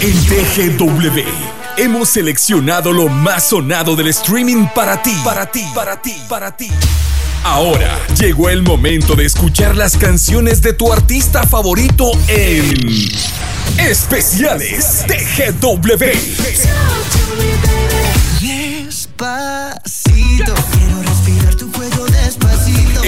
En TGW hemos seleccionado lo más sonado del streaming para ti, para ti, para ti, para ti. Ahora llegó el momento de escuchar las canciones de tu artista favorito en Especiales TGW. Despacito, quiero respirar.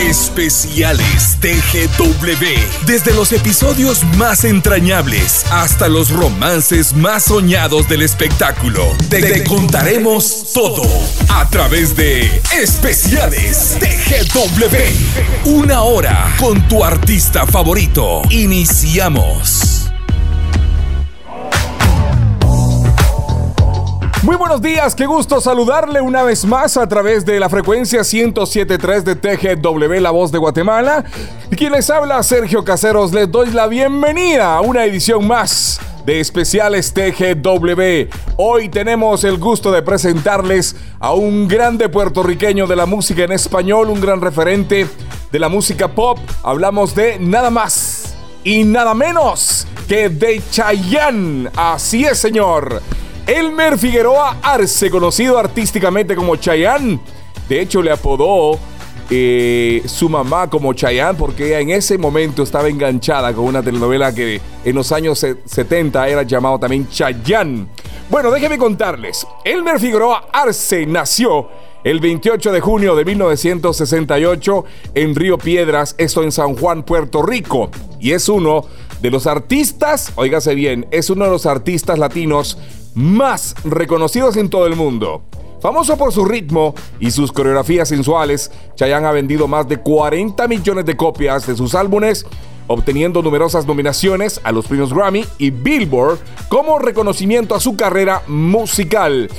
Especiales TGW. Desde los episodios más entrañables hasta los romances más soñados del espectáculo. Te, te contaremos todo a través de Especiales TGW. Una hora con tu artista favorito. Iniciamos. Muy buenos días, qué gusto saludarle una vez más a través de la frecuencia 107.3 de TGW, La Voz de Guatemala. Y quien les habla, Sergio Caseros, les doy la bienvenida a una edición más de especiales TGW. Hoy tenemos el gusto de presentarles a un grande puertorriqueño de la música en español, un gran referente de la música pop. Hablamos de nada más y nada menos que de Chayanne. Así es, señor. Elmer Figueroa Arce, conocido artísticamente como Chayanne. De hecho, le apodó eh, su mamá como Chayanne porque ella en ese momento estaba enganchada con una telenovela que en los años 70 era llamado también Chayanne. Bueno, déjenme contarles. Elmer Figueroa Arce nació el 28 de junio de 1968 en Río Piedras, esto en San Juan, Puerto Rico. Y es uno de los artistas, oígase bien, es uno de los artistas latinos más reconocidos en todo el mundo. Famoso por su ritmo y sus coreografías sensuales, Chayanne ha vendido más de 40 millones de copias de sus álbumes, obteniendo numerosas nominaciones a los premios Grammy y Billboard como reconocimiento a su carrera musical.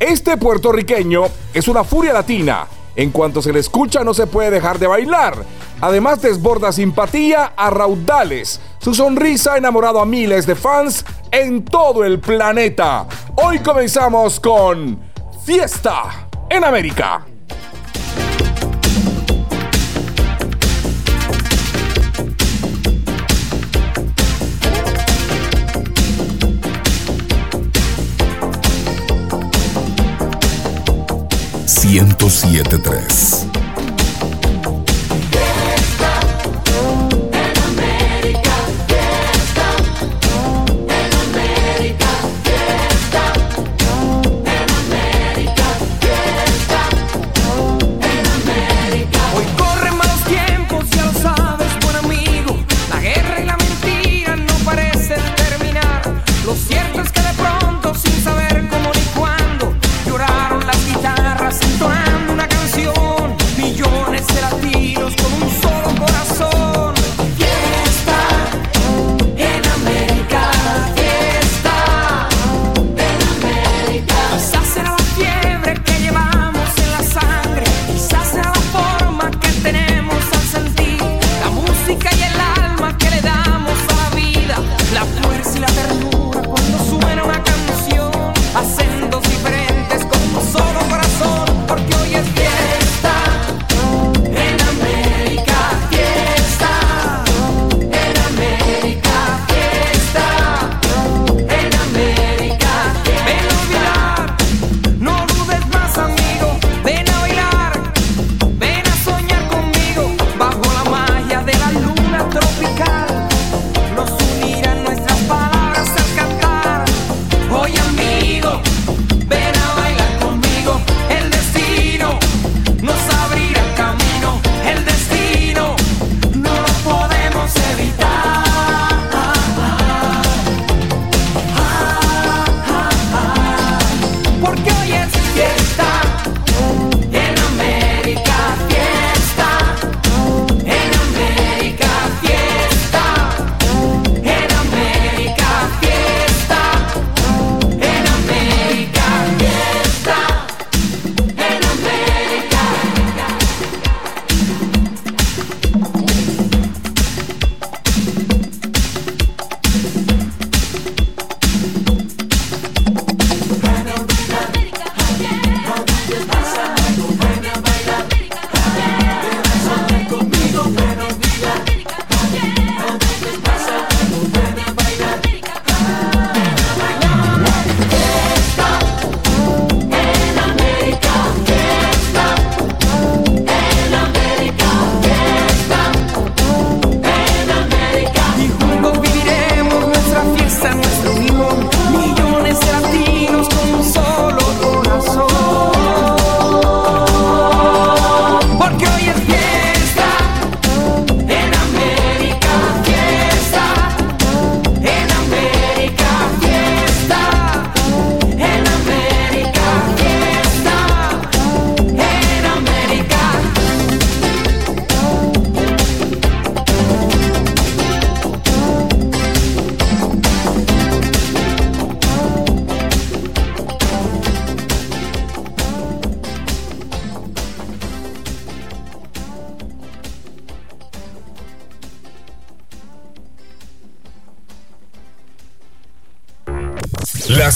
Este puertorriqueño es una furia latina. En cuanto se le escucha no se puede dejar de bailar. Además desborda simpatía a raudales. Su sonrisa ha enamorado a miles de fans en todo el planeta. Hoy comenzamos con Fiesta en América. Ciento siete tres.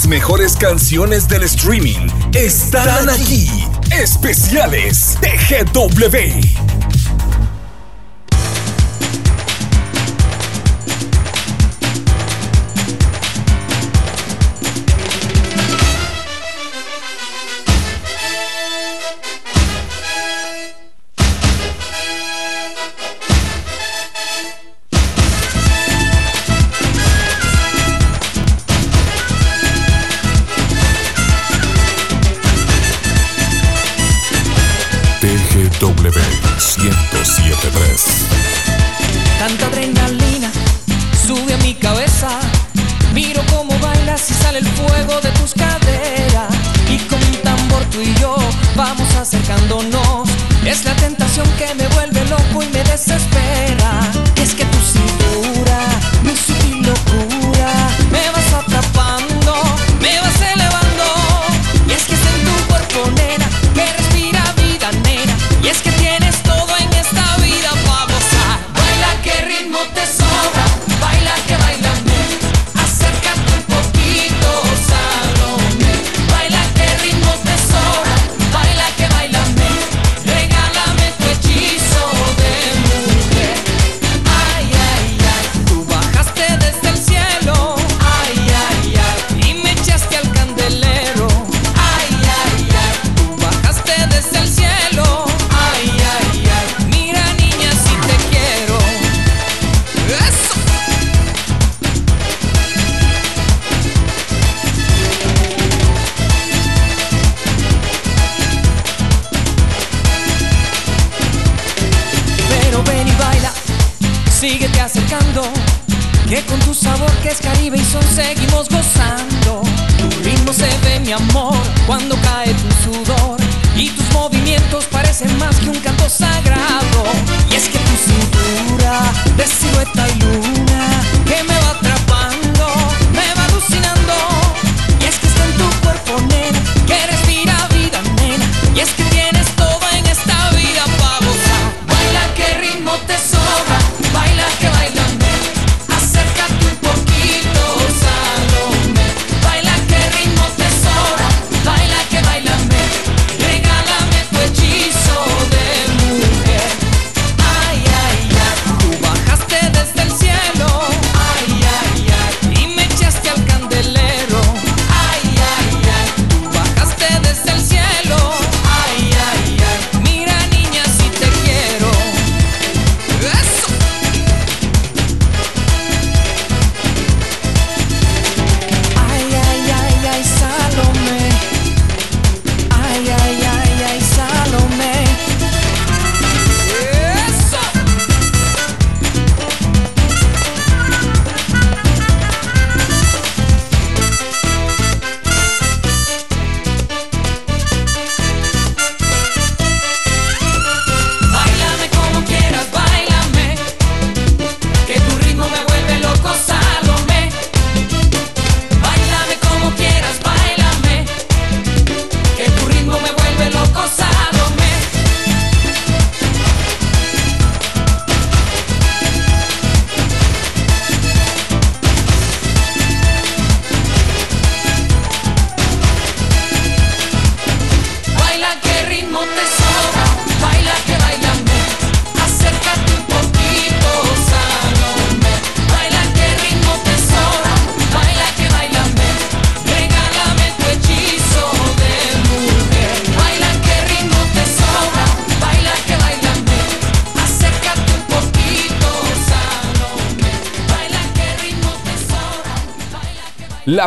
Mejores canciones del streaming están aquí. Especiales TGW.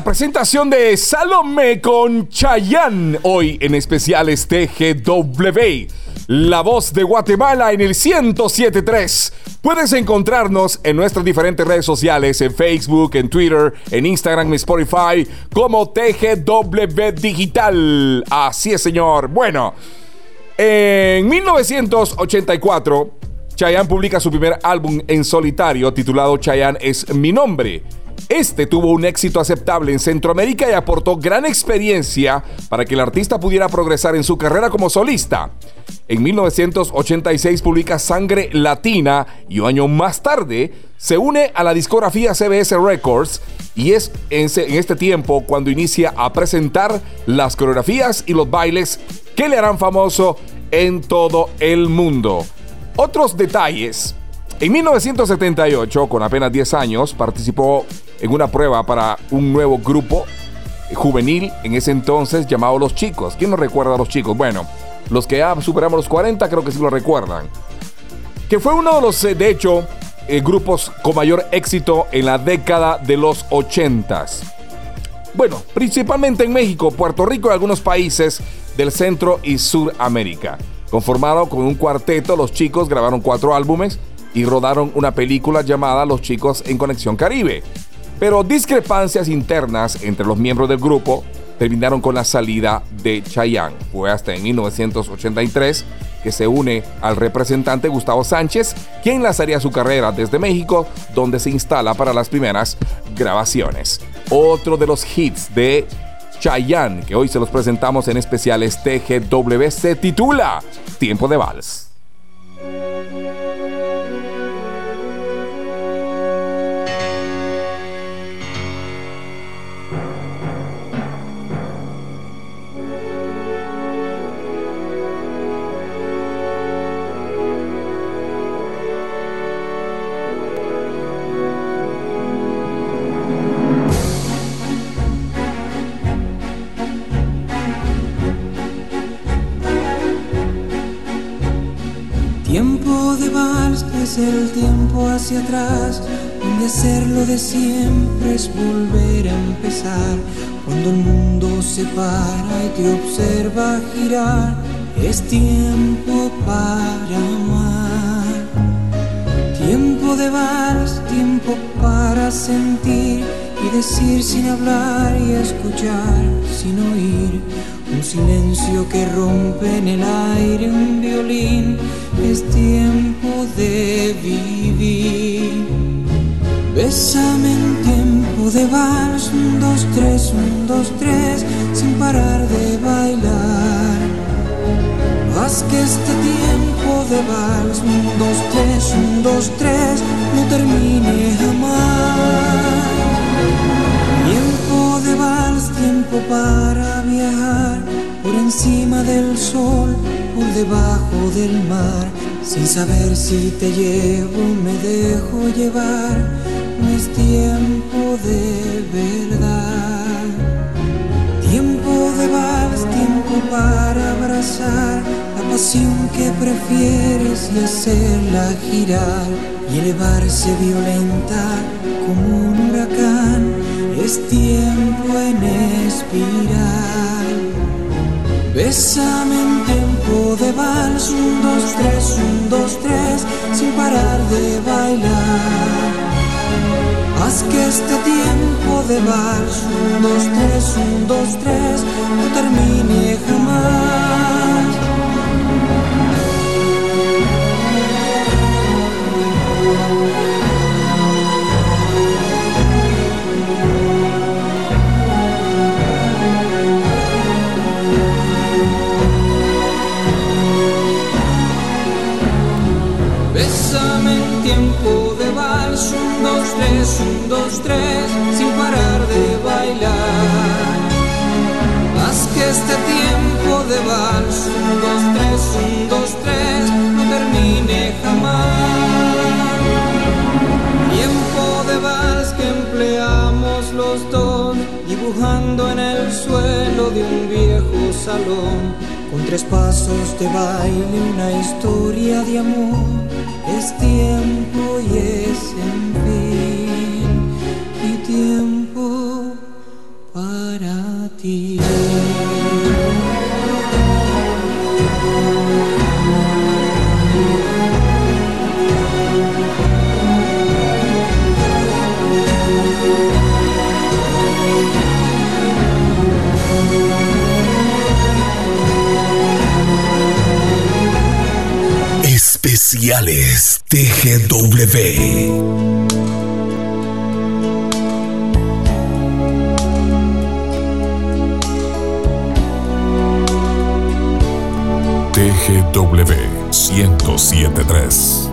Presentación de Salome con Chayanne, hoy en especiales TGW. La voz de Guatemala en el 1073. Puedes encontrarnos en nuestras diferentes redes sociales, en Facebook, en Twitter, en Instagram, en Spotify, como TGW Digital. Así es, señor. Bueno, en 1984, Chayanne publica su primer álbum en solitario titulado Chayanne es mi nombre. Este tuvo un éxito aceptable en Centroamérica y aportó gran experiencia para que el artista pudiera progresar en su carrera como solista. En 1986 publica Sangre Latina y un año más tarde se une a la discografía CBS Records y es en, este tiempo cuando inicia a presentar las coreografías y los bailes que le harán famoso en todo el mundo. Otros detalles. En 1978, con apenas 10 años, participó en una prueba para un nuevo grupo juvenil en ese entonces llamado Los Chicos. ¿Quién no recuerda a Los Chicos? Bueno, los que ya superamos los 40 creo que sí lo recuerdan. Que fue uno de los, eh, de hecho, eh, grupos con mayor éxito en la década de los 80. Bueno, principalmente en México, Puerto Rico y algunos países del Centro y Suramérica. Conformado con un cuarteto, los chicos grabaron cuatro álbumes y rodaron una película llamada Los chicos en Conexión Caribe. Pero discrepancias internas entre los miembros del grupo terminaron con la salida de Chayanne. Fue hasta en 1983 que se une al representante Gustavo Sánchez, quien lanzaría su carrera desde México, donde se instala para las primeras grabaciones. Otro de los hits de Chayanne, que hoy se los presentamos en especiales TGW, se titula Tiempo de Vals. El tiempo hacia atrás, donde hacerlo de siempre es volver a empezar. Cuando el mundo se para y te observa girar, es tiempo para amar. Tiempo de vals, tiempo para sentir y decir sin hablar y escuchar sin oír. Un silencio que rompe en el aire un violín es tiempo de vivir. Bésame en tiempo de vals, un, dos, tres, un, dos, tres, sin parar de bailar. Haz que este tiempo de vals, un, dos, tres, un, dos, tres, no termine jamás. Tiempo de vals, tiempo para viajar por encima del sol, debajo del mar sin saber si te llevo, me dejo llevar, no es tiempo de verdad. Tiempo de vals, tiempo para abrazar la pasión que prefieres y hacerla girar y elevarse violenta como un huracán. Es tiempo en espiral. Bésame en de vals, un, dos, tres, un, dos, tres, sin parar de bailar. Haz que este tiempo de vals, un, dos, tres, un, dos, tres, no termine jamás. Tres, un, dos, tres, sin parar de bailar. Haz que este tiempo de vals, un, dos, tres, un, dos, tres, no termine jamás. Tiempo de vals que empleamos los dos, dibujando en el suelo de un viejo salón. Con tres pasos de baile, una historia de amor, es tiempo y es en tiempo TGW. TGW 1073.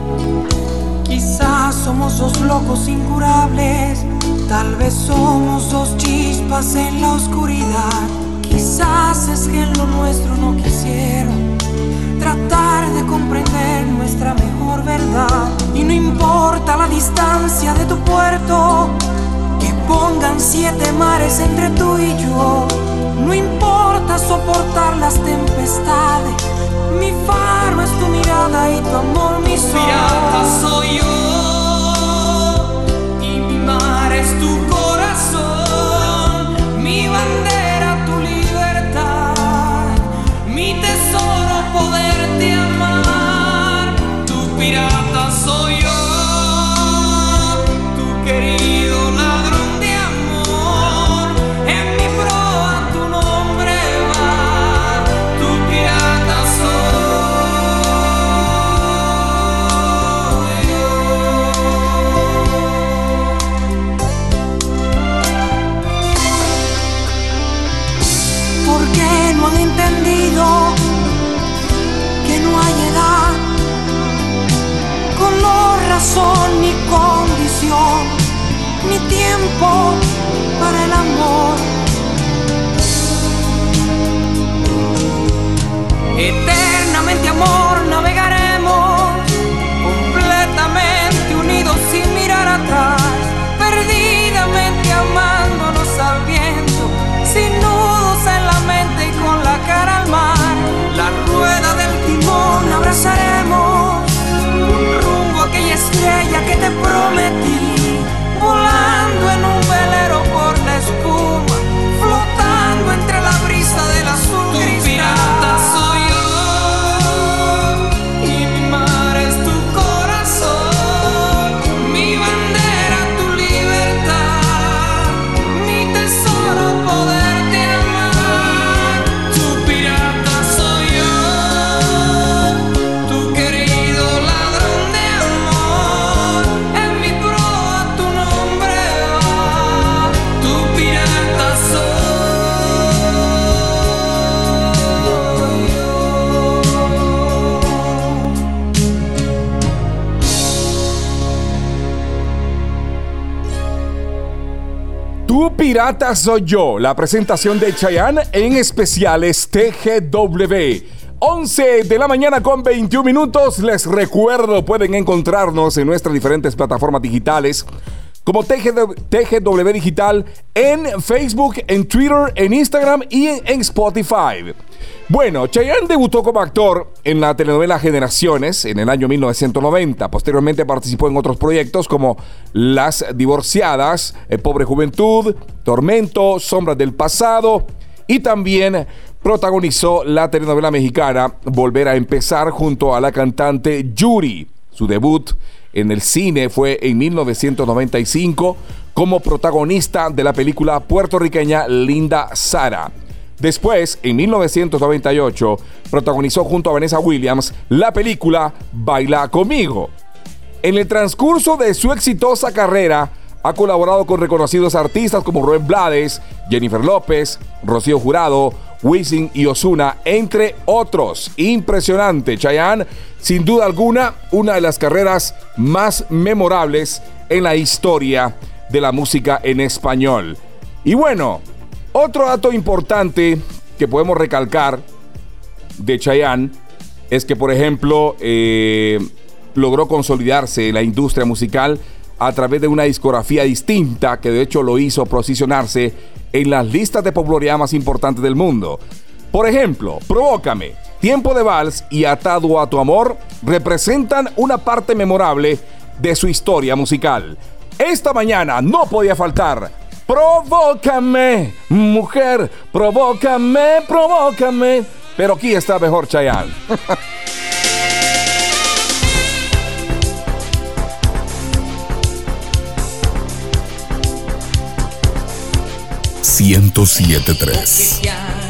Quizás somos dos locos incurables, tal vez somos dos chispas en la oscuridad. Quizás es que en lo nuestro no quisieron tratar de comprender nuestra mejor verdad. Y no importa la distancia de tu puerto, que pongan siete mares entre tú y yo. No importa soportar las tempestades, mi faro es tu mirada y tu amor mi sol. Pirata soy yo tiempo para el amor? Pirata soy yo, la presentación de Chayanne en especiales TGW. 11 de la mañana con 21 minutos. Les recuerdo, pueden encontrarnos en nuestras diferentes plataformas digitales como TGW, Digital en Facebook, en Twitter, en Instagram y en, en Spotify. Bueno, Chayanne debutó como actor en la telenovela Generaciones en el año 1990. Posteriormente participó en otros proyectos como Las Divorciadas, eh, Pobre Juventud, Tormento, Sombras del Pasado y también protagonizó la telenovela mexicana Volver a empezar junto a la cantante Yuri. Su debut en el cine fue en 1995 como protagonista de la película puertorriqueña Linda Sara. Después, en 1998, protagonizó junto a Vanessa Williams la película Baila conmigo. En el transcurso de su exitosa carrera, ha colaborado con reconocidos artistas como Rubén Blades, Jennifer López, Rocío Jurado, Wisin y Osuna, entre otros. Impresionante, Chayanne, sin duda alguna, una de las carreras más memorables en la historia de la música en español. Y bueno, otro dato importante que podemos recalcar de Chayanne es que, por ejemplo, eh, logró consolidarse en la industria musical a través de una discografía distinta que de hecho lo hizo posicionarse en las listas de popularidad más importantes del mundo. Por ejemplo, Provócame, Tiempo de Vals y Atado a tu Amor representan una parte memorable de su historia musical. Esta mañana no podía faltar Provócame, mujer, provócame, provócame. Pero aquí está mejor Chayanne. 1073.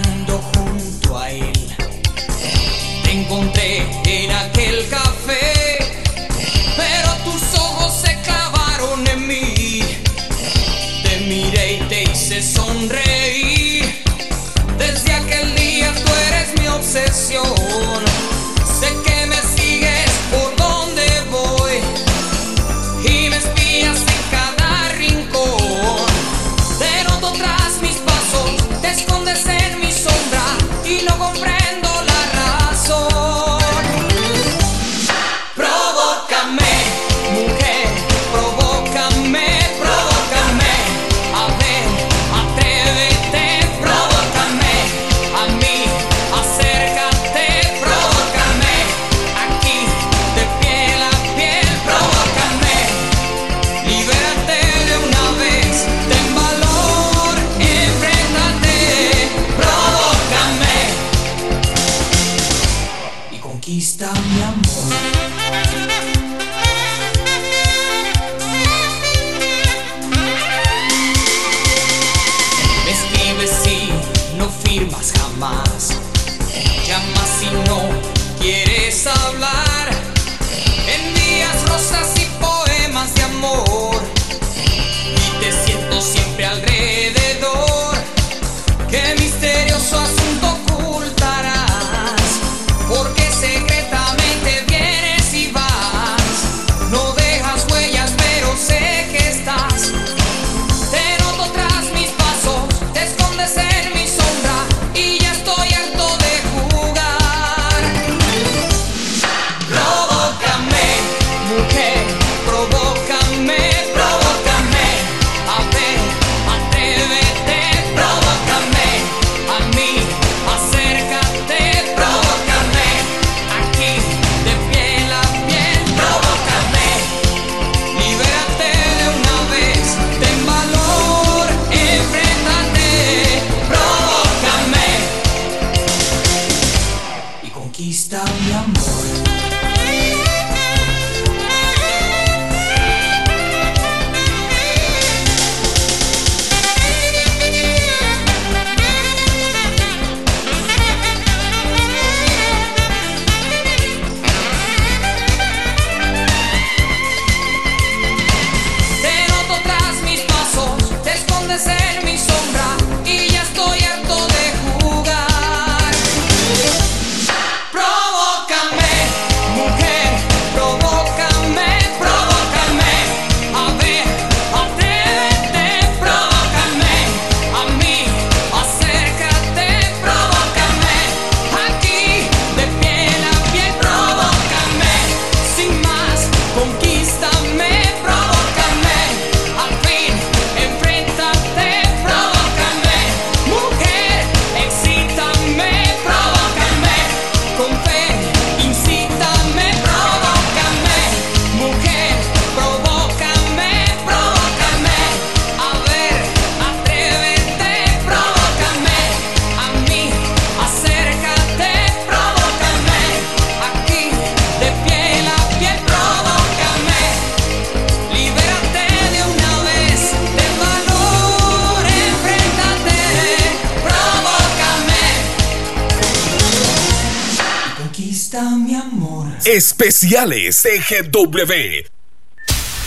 Especiales TGW.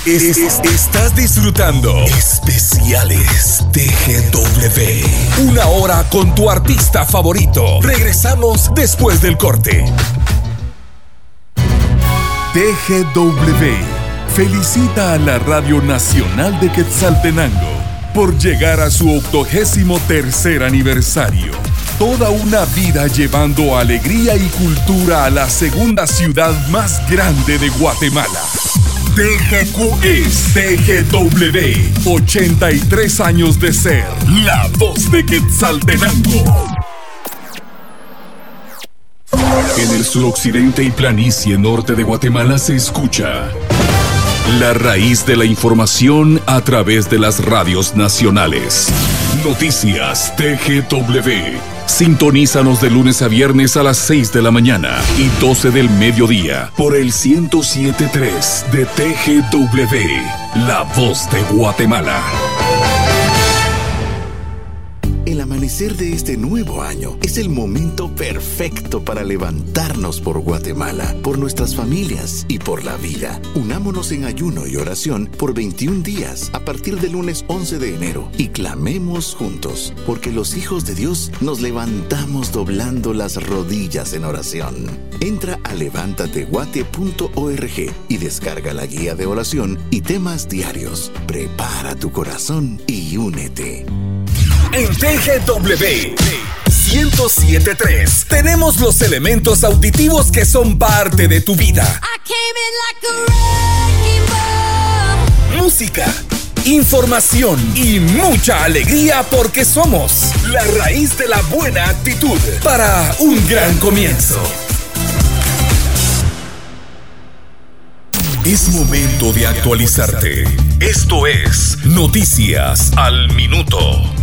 estás disfrutando Especiales TGW. Una hora con tu artista favorito. Regresamos después del corte. TGW felicita a la Radio Nacional de Quetzaltenango por llegar a su octogésimo tercer aniversario. Toda una vida llevando alegría y cultura a la segunda ciudad más grande de Guatemala. TGQ es TGW. 83 años de ser la voz de Quetzaltenango. En el suroccidente y planicie norte de Guatemala se escucha la raíz de la información a través de las radios nacionales. Noticias TGW. Sintonízanos de lunes a viernes a las 6 de la mañana y 12 del mediodía por el 1073 de TGW, La Voz de Guatemala. Amanecer de este nuevo año es el momento perfecto para levantarnos por Guatemala, por nuestras familias y por la vida. Unámonos en ayuno y oración por 21 días a partir del lunes 11 de enero y clamemos juntos, porque los hijos de Dios nos levantamos doblando las rodillas en oración. Entra a levántateguate.org y descarga la guía de oración y temas diarios. Prepara tu corazón y únete. En TGW 1073 tenemos los elementos auditivos que son parte de tu vida. Música, información y mucha alegría porque somos la raíz de la buena actitud para un gran comienzo. Es momento de actualizarte. Esto es Noticias al Minuto.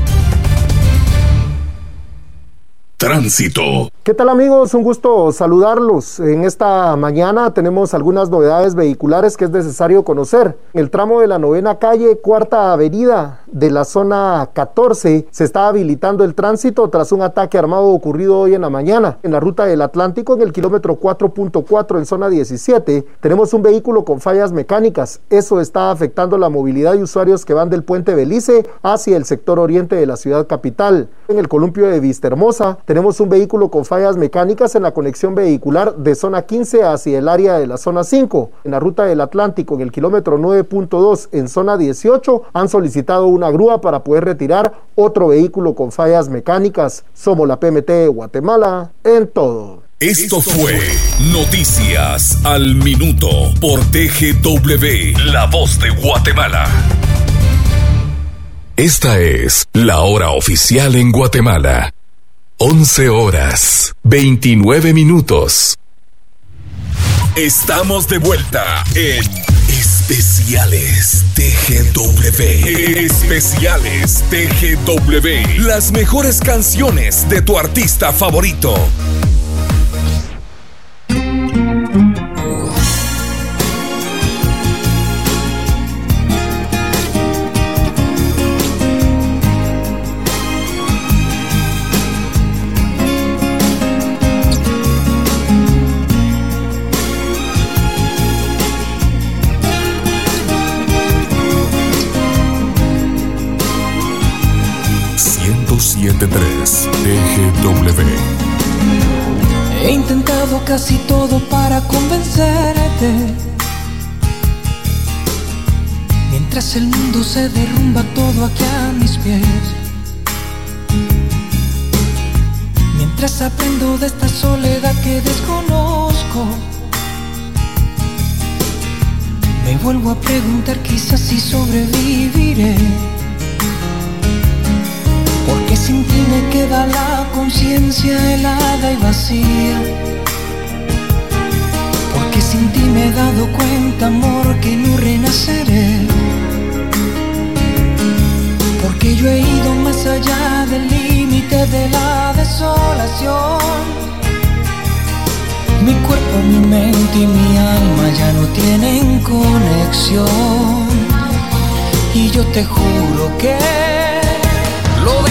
Tránsito. ¿Qué tal amigos? Un gusto saludarlos. En esta mañana tenemos algunas novedades vehiculares que es necesario conocer. En el tramo de la novena calle, cuarta avenida de la zona 14, se está habilitando el tránsito tras un ataque armado ocurrido hoy en la mañana. En la ruta del Atlántico, en el kilómetro 4.4 en zona 17, tenemos un vehículo con fallas mecánicas. Eso está afectando la movilidad de usuarios que van del puente Belice hacia el sector oriente de la ciudad capital. En el columpio de Vistahermosa, tenemos un vehículo con fallas mecánicas en la conexión vehicular de zona 15 hacia el área de la zona 5. En la ruta del Atlántico, en el kilómetro 9.2 en zona 18, han solicitado una grúa para poder retirar otro vehículo con fallas mecánicas. Somos la PMT de Guatemala en todo. Esto fue Noticias al Minuto por TGW, La Voz de Guatemala. Esta es la hora oficial en Guatemala. 11 horas, 29 minutos. Estamos de vuelta en Especiales TGW. Especiales TGW. Las mejores canciones de tu artista favorito. He intentado casi todo para convencerte. Mientras el mundo se derrumba todo aquí a mis pies. Mientras aprendo de esta soledad que desconozco. Me vuelvo a preguntar quizás si sobreviviré. Porque sin ti me queda la conciencia helada y vacía. Porque sin ti me he dado cuenta, amor, que no renaceré. Porque yo he ido más allá del límite de la desolación. Mi cuerpo, mi mente y mi alma ya no tienen conexión. Y yo te juro que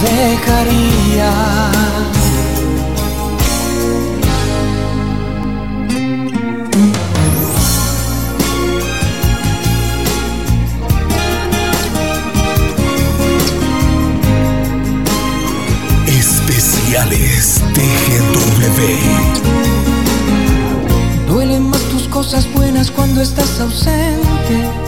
que no dejaría? Especiales TGW. Duelen más tus cosas buenas cuando estás ausente.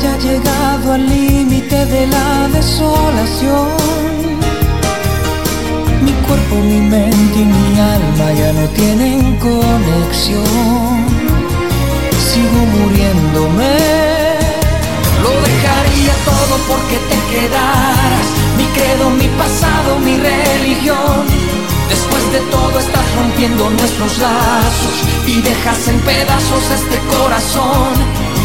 Haya llegado al límite de la desolación. Mi cuerpo, mi mente y mi alma ya no tienen conexión. Sigo muriéndome lo dejaría todo porque te quedaras. Mi credo, mi pasado, mi religión. Después de todo estás rompiendo nuestros lazos y dejas en pedazos este corazón.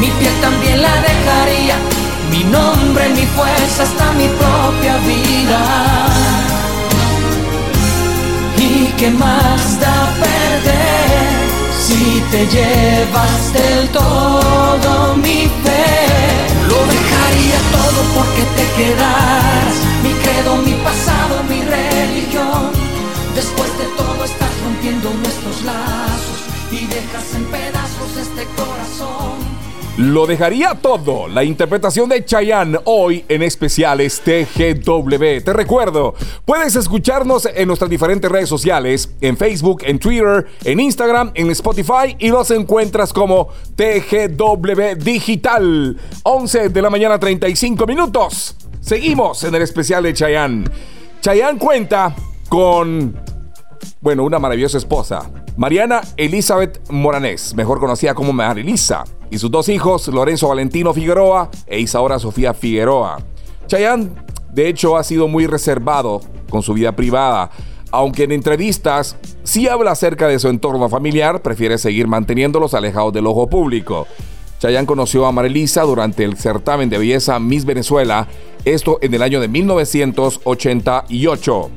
Mi piel también la dejaría. Mi nombre, mi fuerza, hasta mi propia vida. ¿Y qué más da perder? Si te llevas del todo mi fe, lo dejaría todo porque te quedas. Mi credo, mi pasado, Lo dejaría todo. La interpretación de Chayanne hoy en especiales TGW. Te recuerdo, puedes escucharnos en nuestras diferentes redes sociales, en Facebook, en Twitter, en Instagram, en Spotify y nos encuentras como TGW Digital. 11 de la mañana 35 minutos. Seguimos en el especial de Chayanne. Chayanne cuenta con, bueno, una maravillosa esposa. Mariana Elizabeth Moranés, mejor conocida como Marilisa y sus dos hijos, Lorenzo Valentino Figueroa e Isaura Sofía Figueroa. Chayanne, de hecho, ha sido muy reservado con su vida privada, aunque en entrevistas sí habla acerca de su entorno familiar, prefiere seguir manteniéndolos alejados del ojo público. Chayanne conoció a Marilisa durante el certamen de belleza Miss Venezuela, esto en el año de 1988.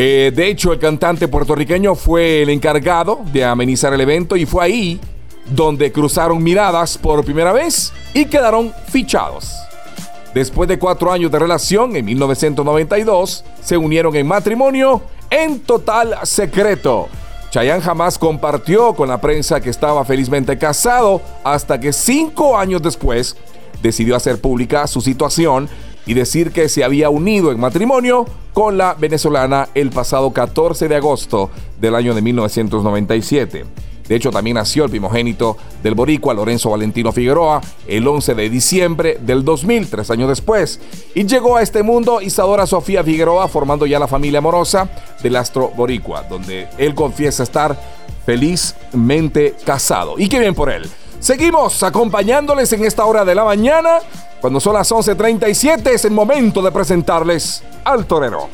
Eh, de hecho, el cantante puertorriqueño fue el encargado de amenizar el evento y fue ahí donde cruzaron miradas por primera vez y quedaron fichados. Después de cuatro años de relación, en 1992, se unieron en matrimonio en total secreto. Chayanne jamás compartió con la prensa que estaba felizmente casado hasta que cinco años después decidió hacer pública su situación y decir que se había unido en matrimonio con la venezolana el pasado 14 de agosto del año de 1997. De hecho, también nació el primogénito del boricua Lorenzo Valentino Figueroa el 11 de diciembre del 2000, tres años después. Y llegó a este mundo Isadora Sofía Figueroa, formando ya la familia amorosa del astro boricua, donde él confiesa estar felizmente casado. Y qué bien por él. Seguimos acompañándoles en esta hora de la mañana. Cuando son las 11.37 es el momento de presentarles al torero.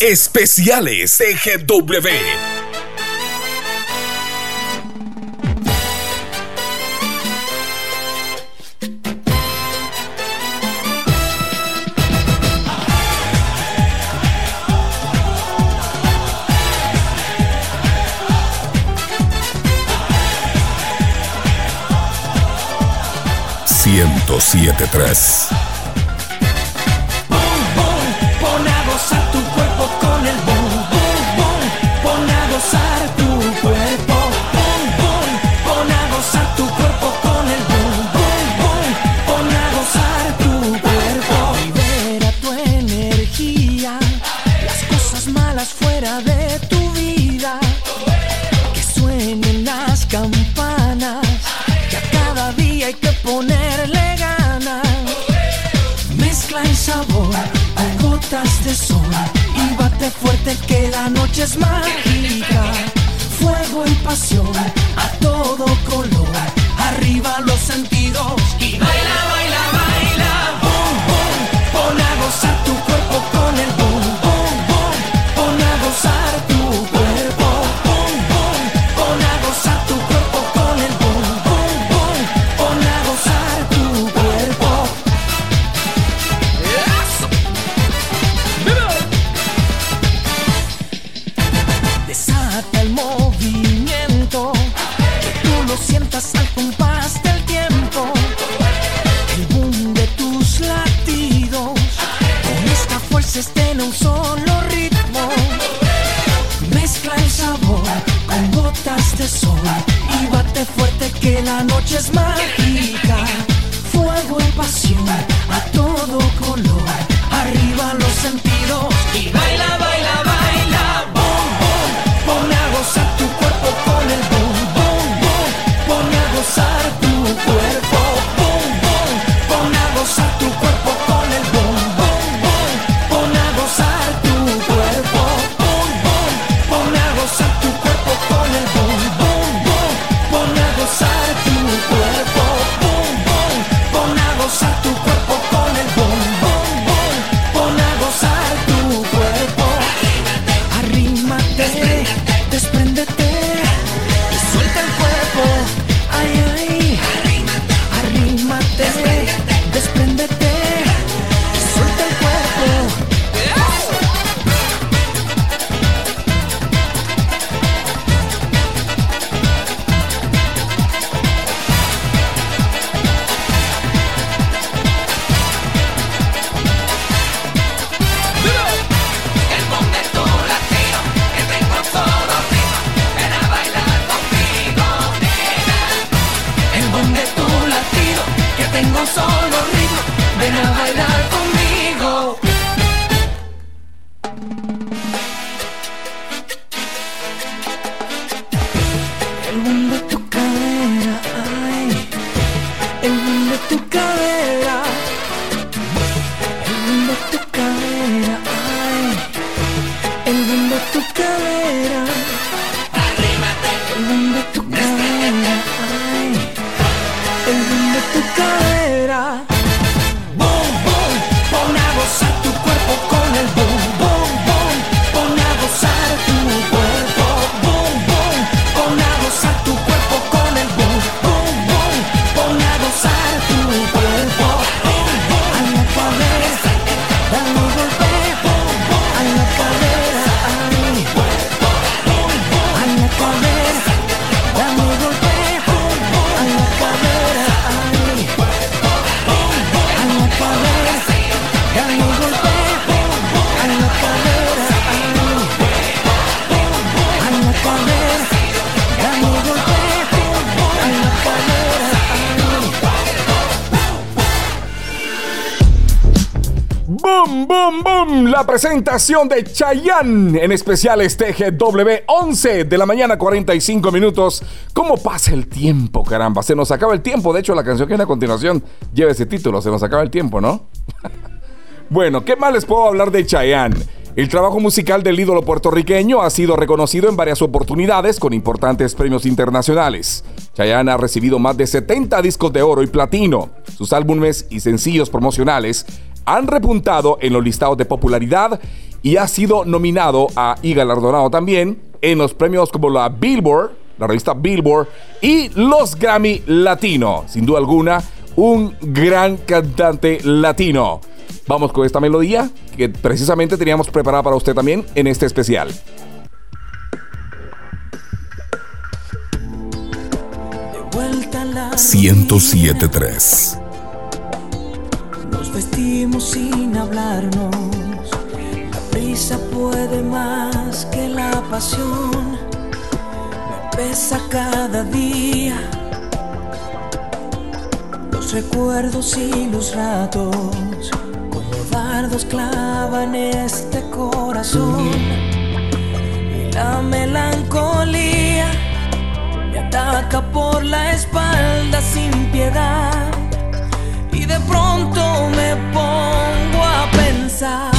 Especiales CGW. Ciento siete tres con el noches mágica, fuego y pasión, a todo color, arriba los sentidos presentación de Chayanne, en especial este GW 11 de la mañana, 45 minutos. ¿Cómo pasa el tiempo, caramba? Se nos acaba el tiempo. De hecho, la canción que viene a continuación lleva ese título, Se nos acaba el tiempo, ¿no? bueno, ¿qué más les puedo hablar de Chayanne? El trabajo musical del ídolo puertorriqueño ha sido reconocido en varias oportunidades con importantes premios internacionales. Chayanne ha recibido más de 70 discos de oro y platino. Sus álbumes y sencillos promocionales han repuntado en los listados de popularidad y ha sido nominado a, y galardonado también en los premios como la Billboard, la revista Billboard y los Grammy Latino. Sin duda alguna, un gran cantante latino. Vamos con esta melodía que precisamente teníamos preparada para usted también en este especial. De vuelta a la 1073. Vestimos sin hablarnos. La prisa puede más que la pasión. Me pesa cada día. Los recuerdos y los ratos, como dardos clavan este corazón. Y la melancolía me ataca por la espalda sin piedad. De pronto me pongo a pensar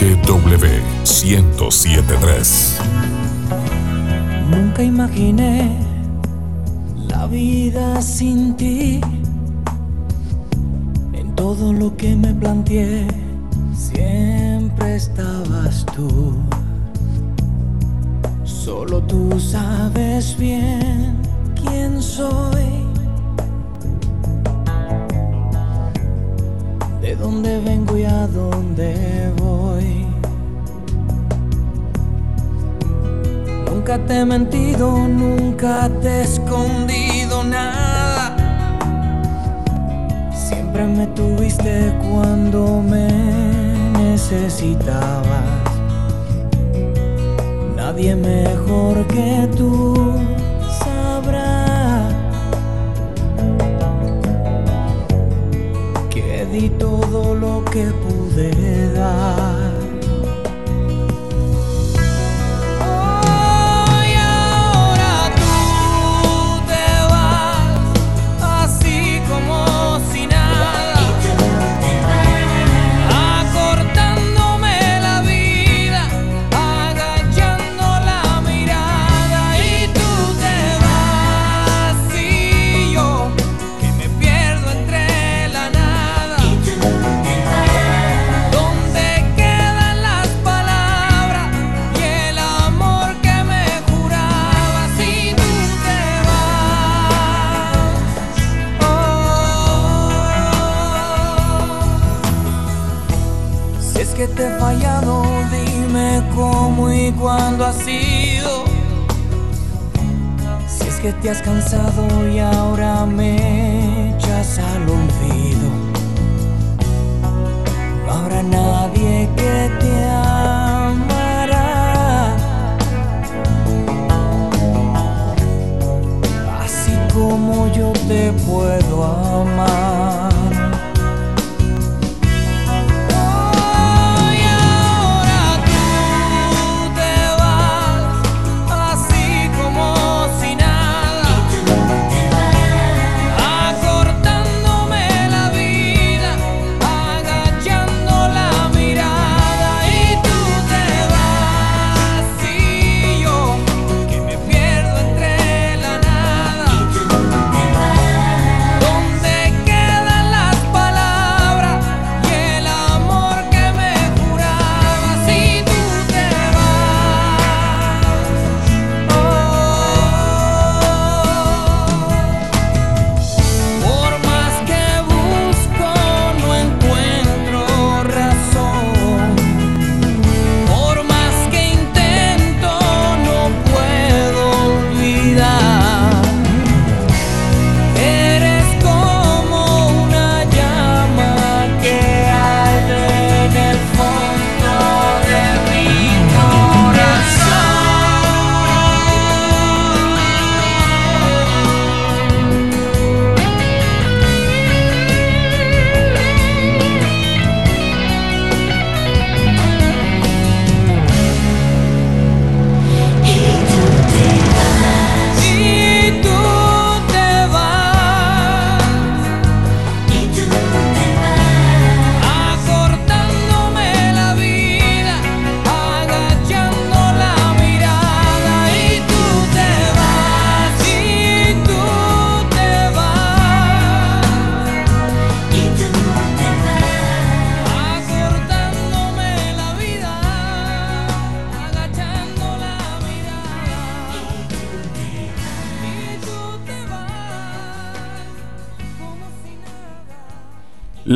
TGW 1073. Nunca imaginé la vida sin ti. En todo lo que me planteé, siempre estabas tú. Solo tú sabes bien quién soy. Dónde vengo y a dónde voy. Nunca te he mentido, nunca te he escondido nada. Siempre me tuviste cuando me necesitabas. Nadie mejor que tú todo lo que pude dar. Cuando has sido. Si es que te has cansado y ahora me echas al olvido. No habrá nadie que te amará. Así como yo te puedo amar.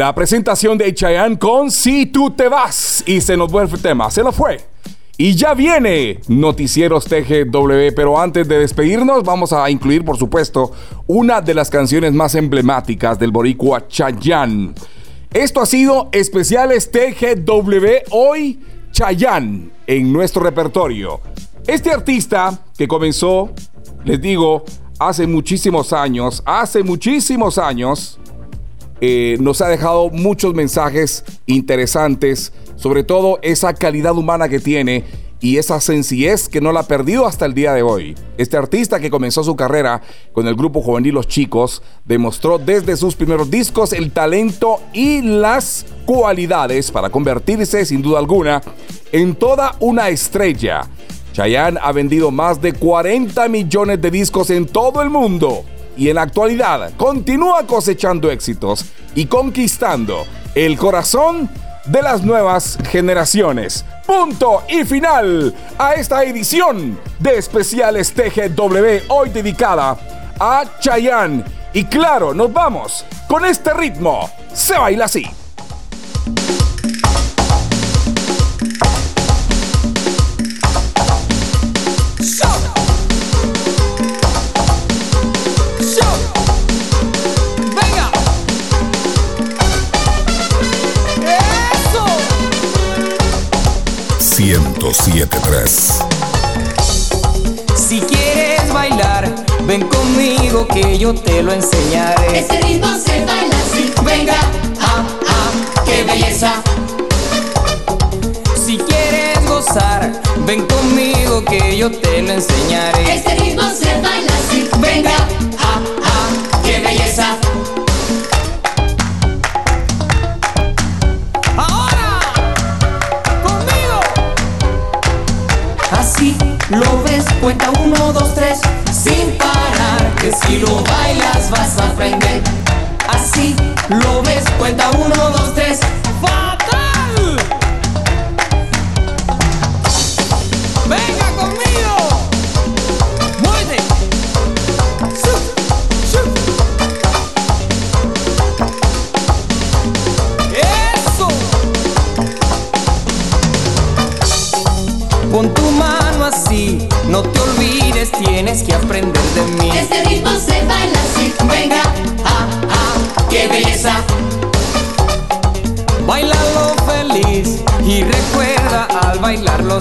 La presentación de Chayanne con Si tú te vas y se nos fue el tema, se lo fue. Y ya viene Noticieros TGW, pero antes de despedirnos vamos a incluir, por supuesto, una de las canciones más emblemáticas del boricua Chayanne. Esto ha sido Especiales TGW, hoy Chayanne en nuestro repertorio. Este artista que comenzó, les digo, hace muchísimos años, hace muchísimos años, eh, nos ha dejado muchos mensajes interesantes, sobre todo esa calidad humana que tiene y esa sencillez que no la ha perdido hasta el día de hoy. Este artista que comenzó su carrera con el grupo juvenil Los Chicos demostró desde sus primeros discos el talento y las cualidades para convertirse sin duda alguna en toda una estrella. Chayanne ha vendido más de 40 millones de discos en todo el mundo y en la actualidad continúa cosechando éxitos y conquistando el corazón de las nuevas generaciones. Punto y final a esta edición de especiales TGW hoy dedicada a Chayanne. Y claro, nos vamos con este ritmo. Se baila así. Si quieres bailar, ven conmigo que yo te lo enseñaré. Este ritmo se baila así. Venga, ah, ah, qué belleza. Si quieres gozar, ven conmigo que yo te lo enseñaré. Este ritmo se baila así. Venga, Lo ves, cuenta uno, dos, tres, sin parar. Que si lo bailas vas a aprender. Así lo ves, cuenta uno, dos, tres. Bailarlo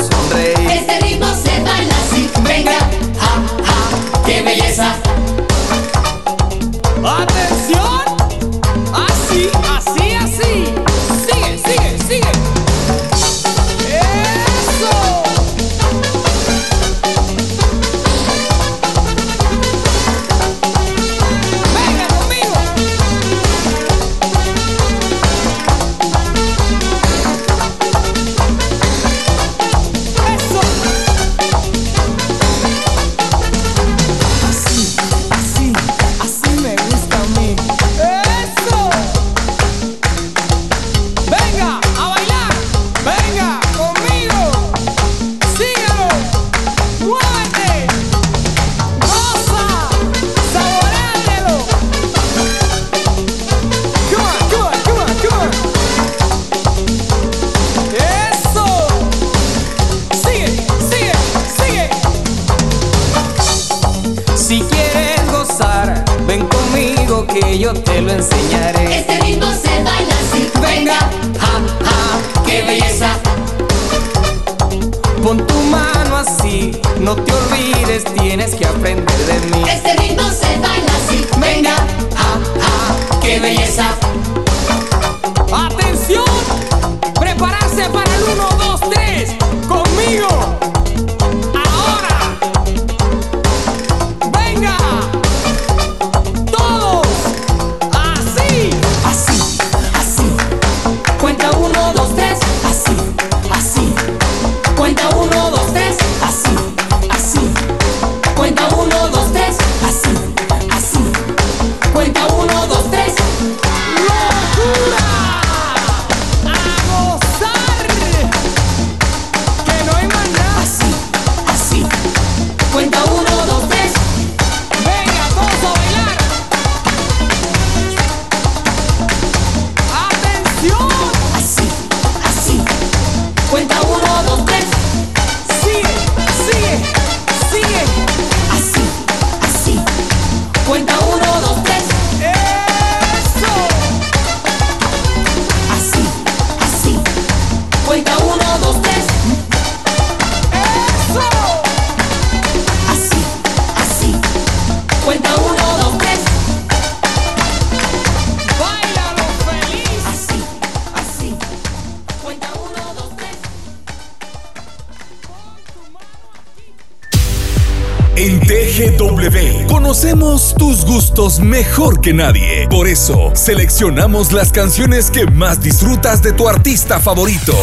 mejor que nadie. Por eso, seleccionamos las canciones que más disfrutas de tu artista favorito.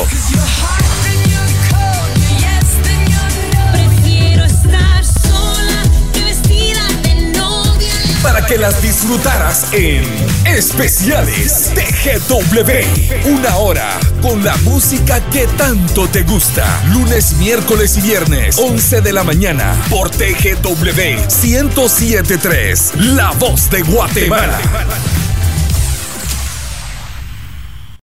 Que las disfrutaras en Especiales TGW. Una hora con la música que tanto te gusta. Lunes, miércoles y viernes, 11 de la mañana, por TGW 1073, La Voz de Guatemala.